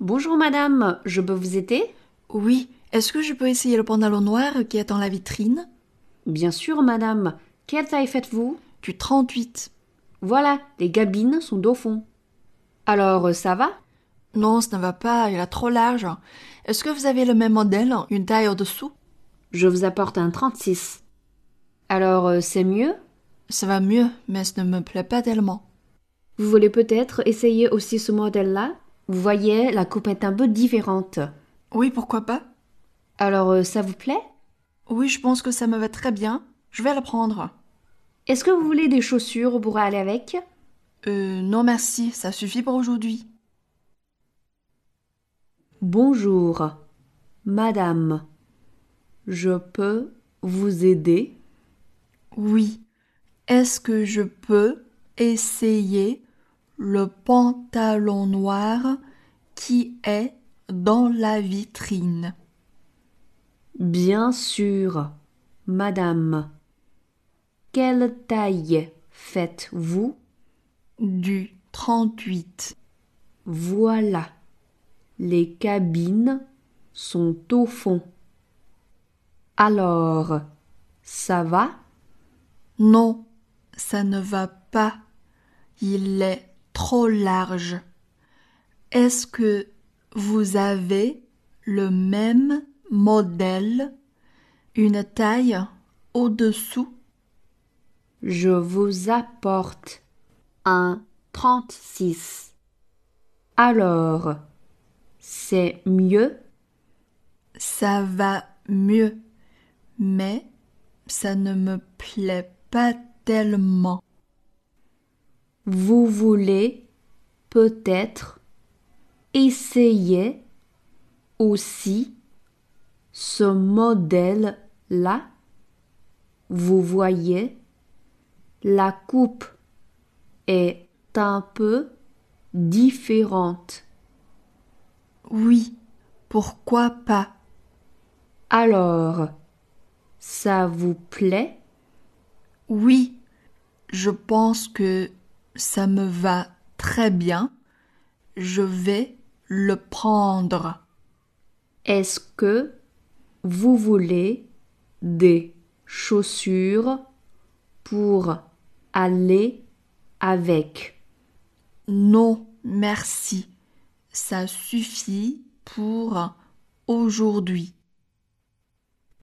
Bonjour madame, je peux vous aider? Oui, est-ce que je peux essayer le pantalon noir qui est dans la vitrine? Bien sûr madame. Quelle taille faites-vous? Du 38. Voilà, les cabines sont au fond. Alors, euh, ça va? Non, ça ne va pas, il est trop large. Est-ce que vous avez le même modèle, une taille au-dessous? Je vous apporte un 36. Alors, euh, c'est mieux? Ça va mieux, mais ça ne me plaît pas tellement. Vous voulez peut-être essayer aussi ce modèle-là? Vous voyez, la coupe est un peu différente. Oui, pourquoi pas? Alors, euh, ça vous plaît? Oui, je pense que ça me va très bien. Je vais le prendre. Est-ce que vous voulez des chaussures pour aller avec? Euh, non merci, ça suffit pour aujourd'hui. Bonjour, madame. Je peux vous aider? Oui. Est-ce que je peux essayer le pantalon noir qui est dans la vitrine Bien sûr, madame. Quelle taille faites-vous? Du 38. Voilà. Les cabines sont au fond. Alors, ça va? Non, ça ne va pas. Il est trop large. Est-ce que vous avez le même modèle, une taille au-dessous? Je vous apporte un 36. Alors, c'est mieux? Ça va mieux, mais ça ne me plaît pas tellement. Vous voulez peut-être essayer aussi ce modèle-là. Vous voyez, la coupe est un peu différente. Oui, pourquoi pas? Alors, ça vous plaît? Oui, je pense que ça me va très bien. Je vais le prendre. Est-ce que vous voulez des chaussures pour aller avec? Non, merci. Ça suffit pour aujourd'hui.